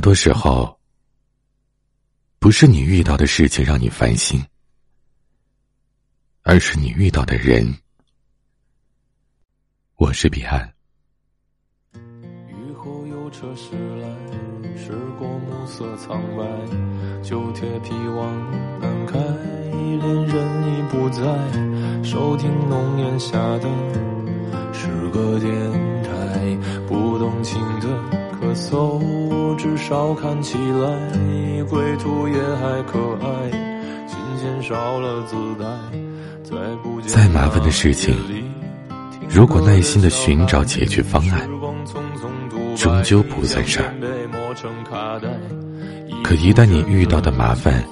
多时候，不是你遇到的事情让你烦心，而是你遇到的人。我是彼岸。雨后有车驶来，驶过暮色苍白，旧铁皮往南开，恋人已不在，收听浓烟下的诗歌电台，不动情的。咳嗽，至少看起来归途也还可爱。琴弦少了自带，再不再麻烦的事情，如果耐心的寻找解决方案，终究不算事儿。可一旦你遇到的麻烦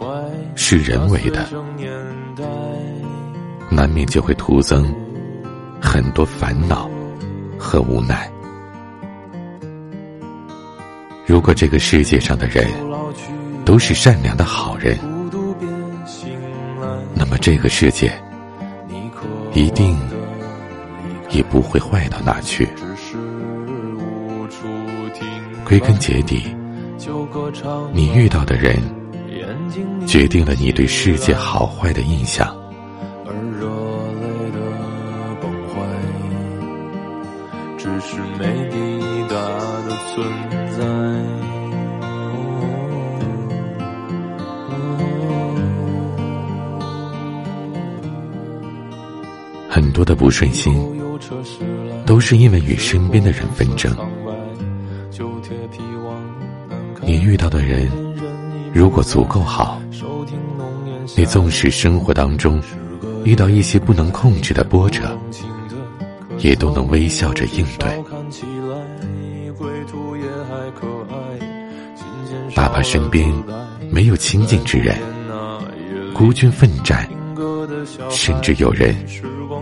是人为的，难免就会徒增很多烦恼和无奈。如果这个世界上的人都是善良的好人，那么这个世界一定也不会坏到哪去。归根结底，你遇到的人决定了你对世界好坏的印象。只是没抵达的存很多的不顺心，都是因为与身边的人纷争。你遇到的人，如果足够好，你纵使生活当中遇到一些不能控制的波折，也都能微笑着应对。哪怕身边没有亲近之人，孤军奋战，甚至有人。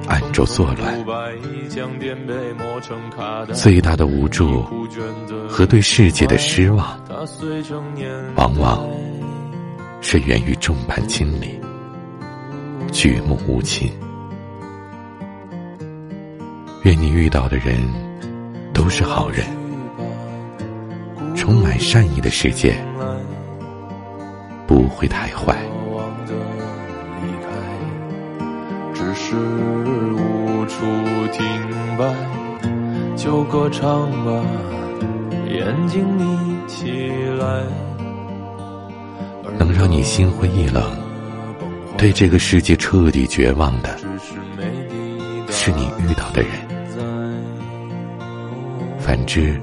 暗中作乱，最大的无助和对世界的失望，往往是源于众叛亲离、举目无亲。愿你遇到的人都是好人，充满善意的世界不会太坏。是无处停摆，就歌唱吧，眼睛眯起来。能让你心灰意冷，对这个世界彻底绝望的，是你遇到的人。反之，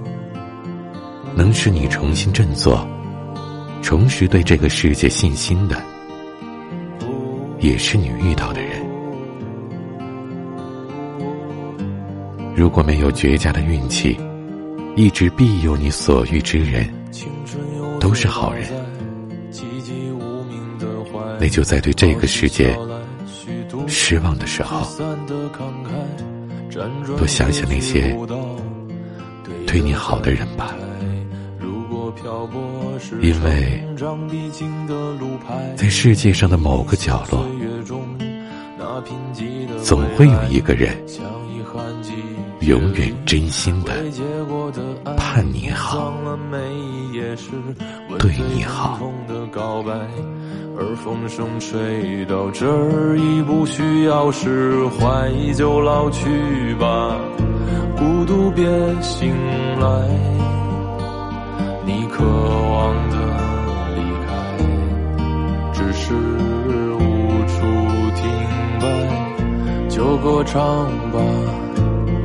能使你重新振作，重拾对这个世界信心的，也是你遇到的人。如果没有绝佳的运气，一直庇佑你所遇之人都是好人，那就在对这个世界失望的时候，多想想那些对你好的人吧，因为在世界上的某个角落，总会有一个人。永远真心的盼你好，对你好。而风声吹到这儿，已不需要释怀，就老去吧，孤独别醒来。你渴望的离开，只是无处停摆，就歌唱吧。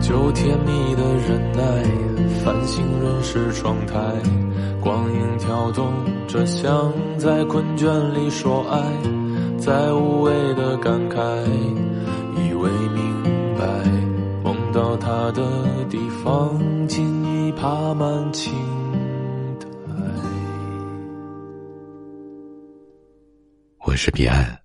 就甜蜜的忍耐，繁星润湿窗台，光影跳动着，像在困倦里说爱，在无谓的感慨，以为明白，梦到他的地方，尽已爬满青苔。我是彼岸，